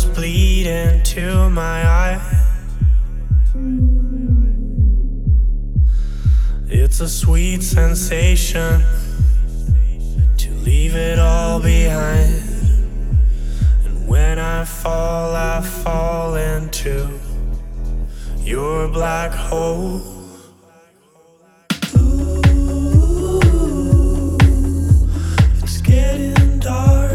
Bleed bleeding to my eye. It's a sweet sensation to leave it all behind. And when I fall, I fall into your black hole. Ooh, it's getting dark.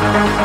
Thank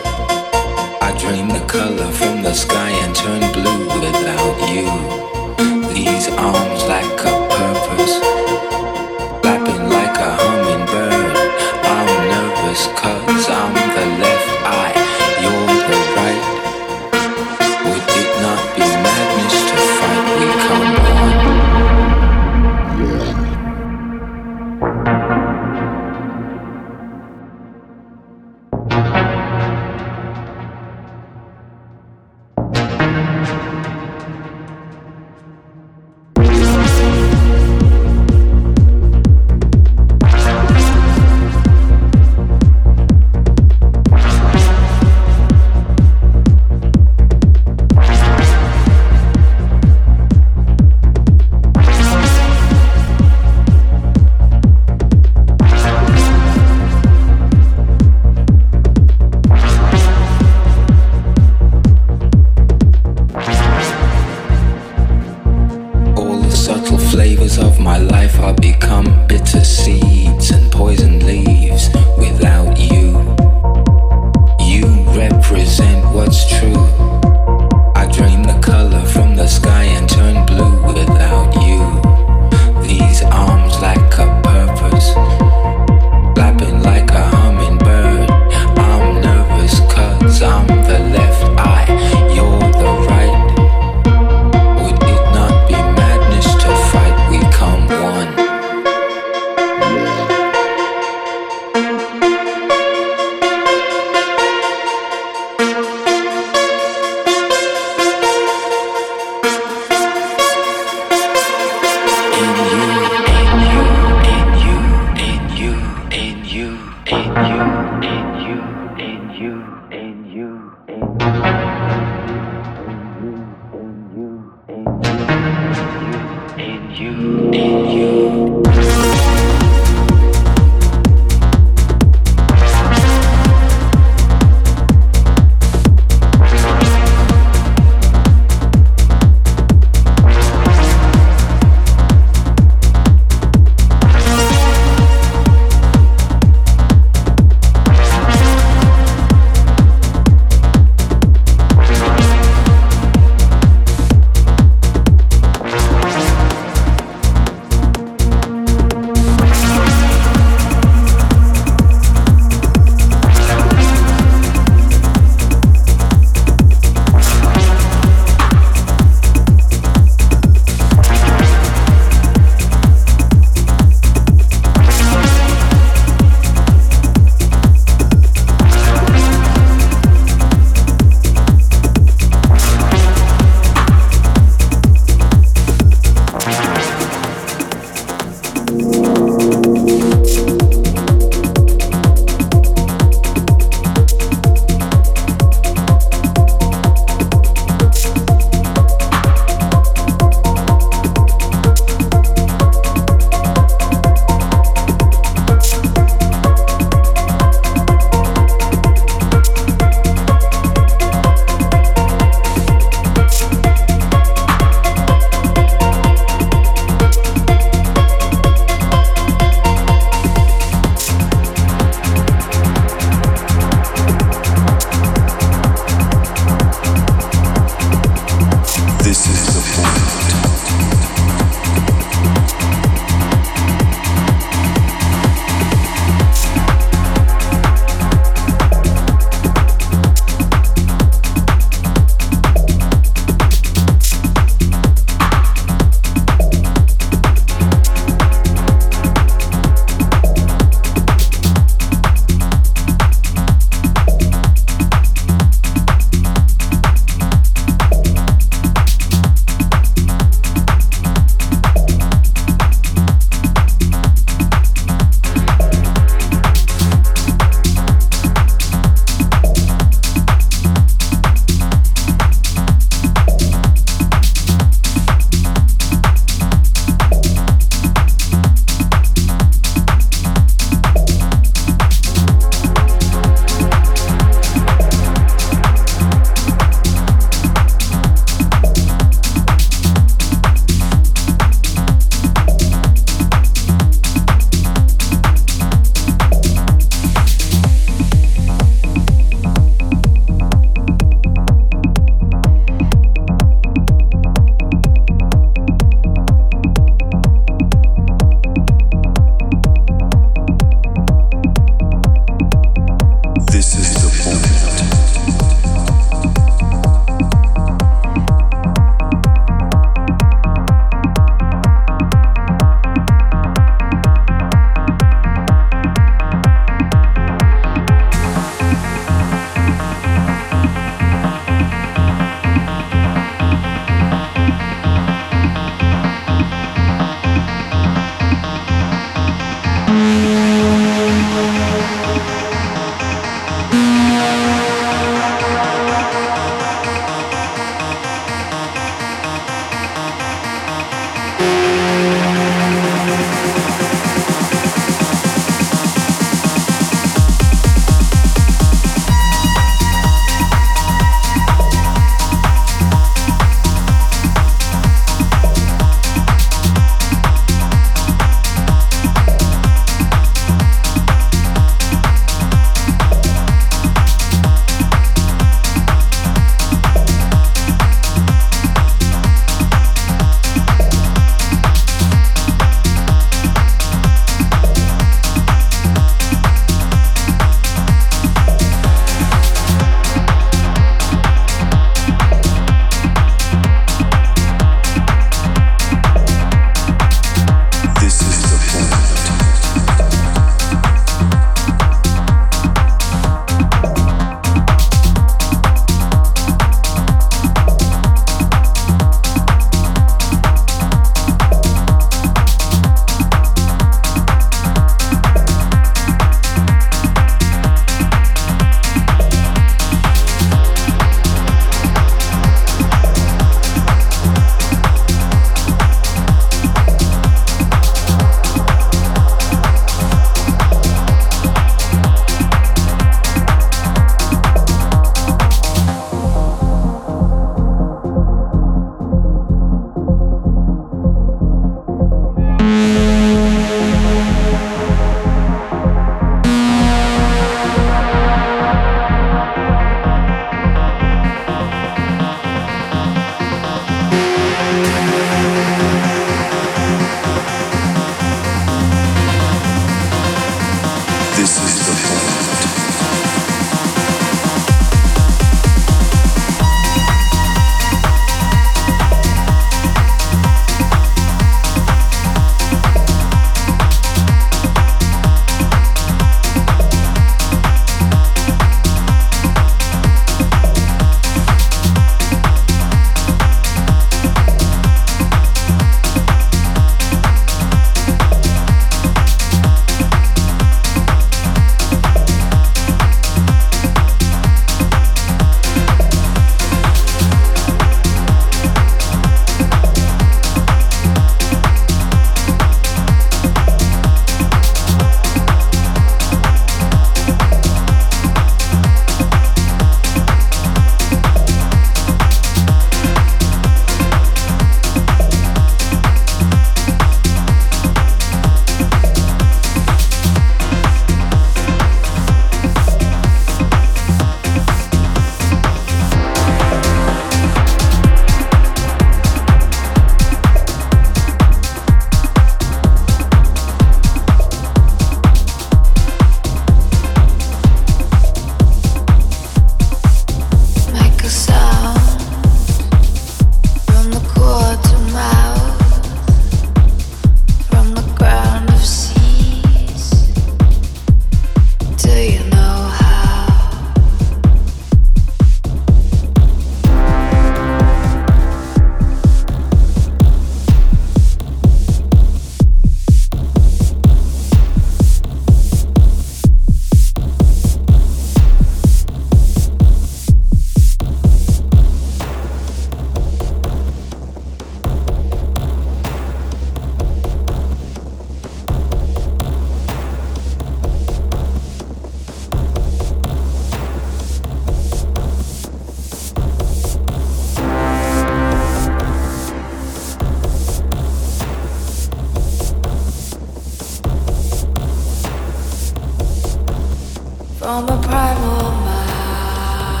from a primal mouth.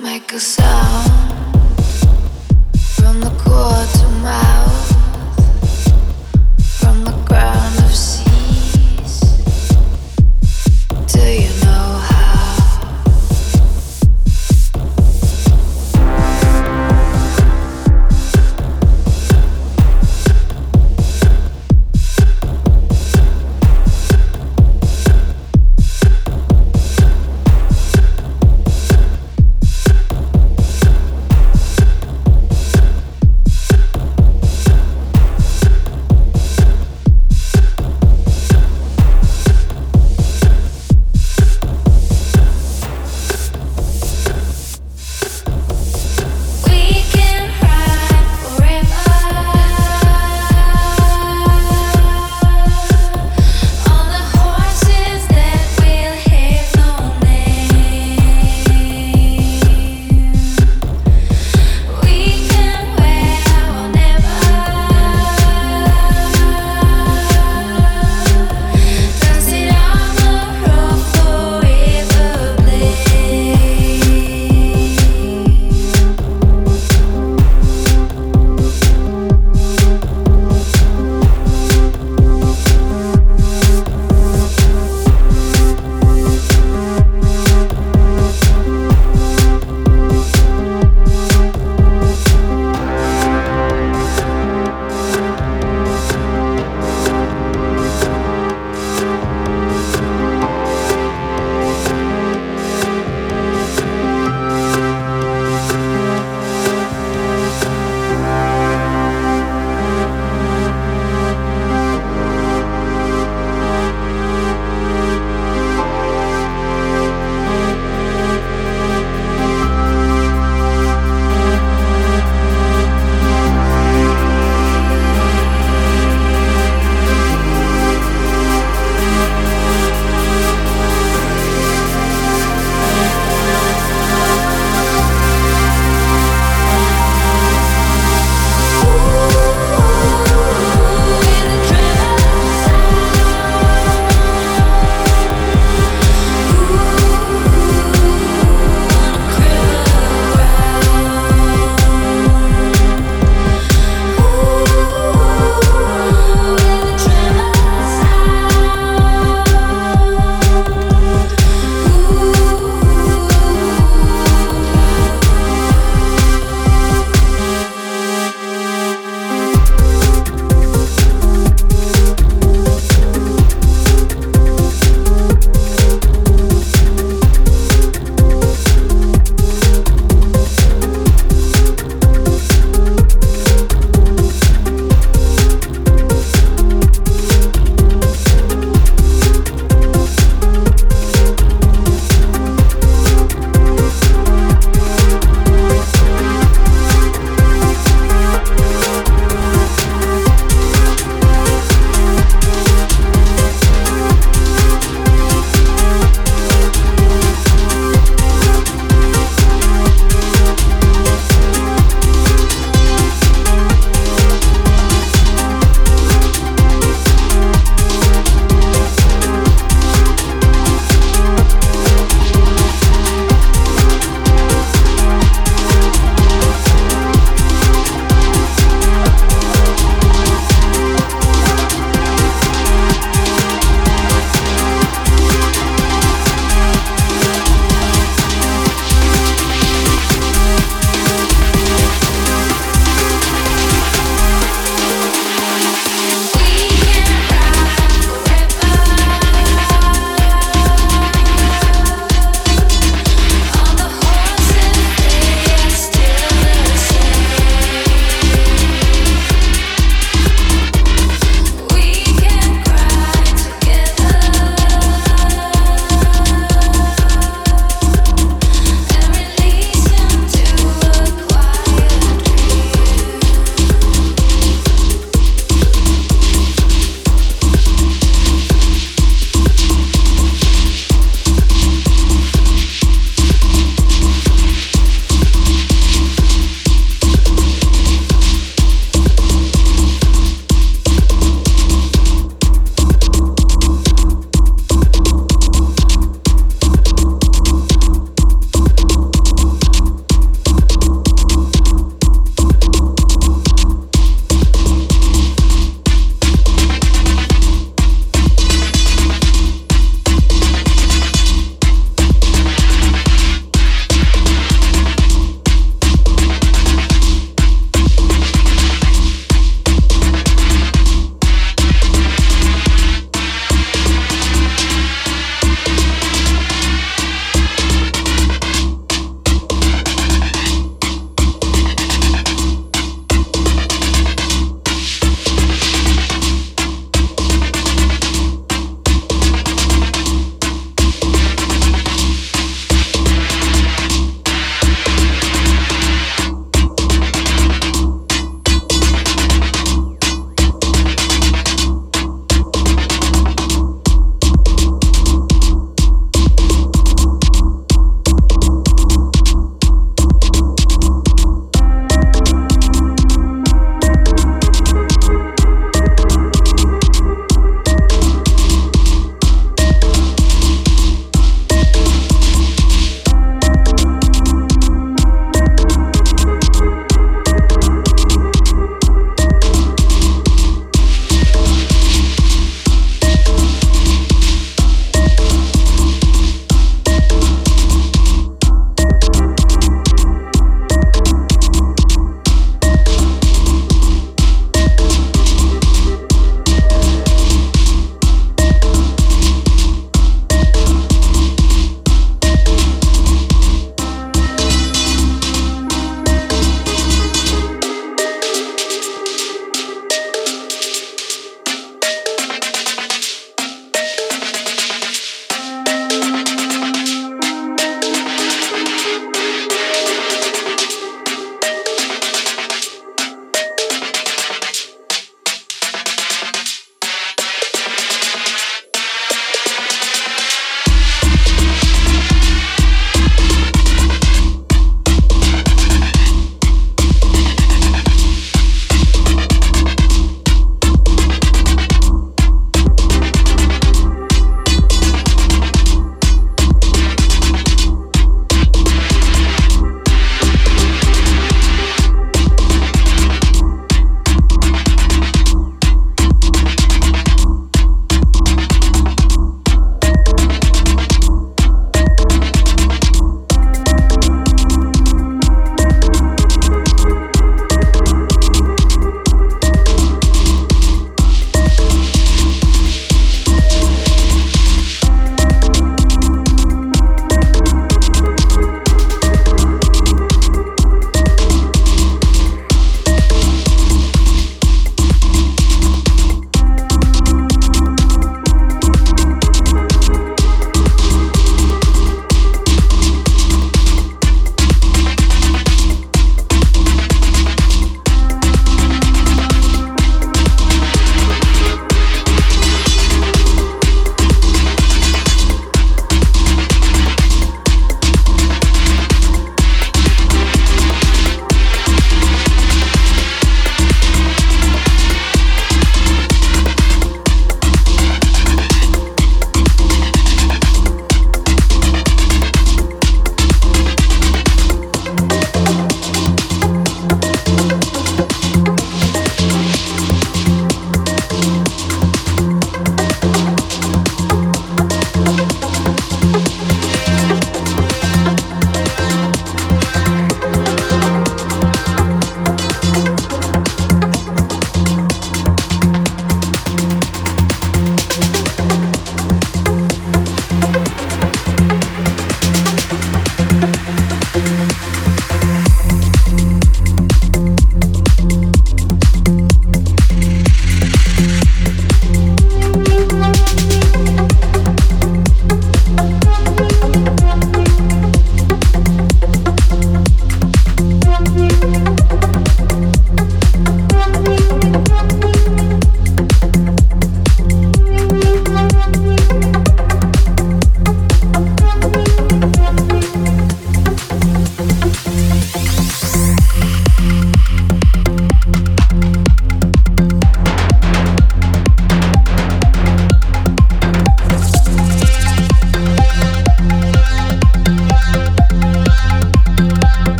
Make a sound from the core to mouth.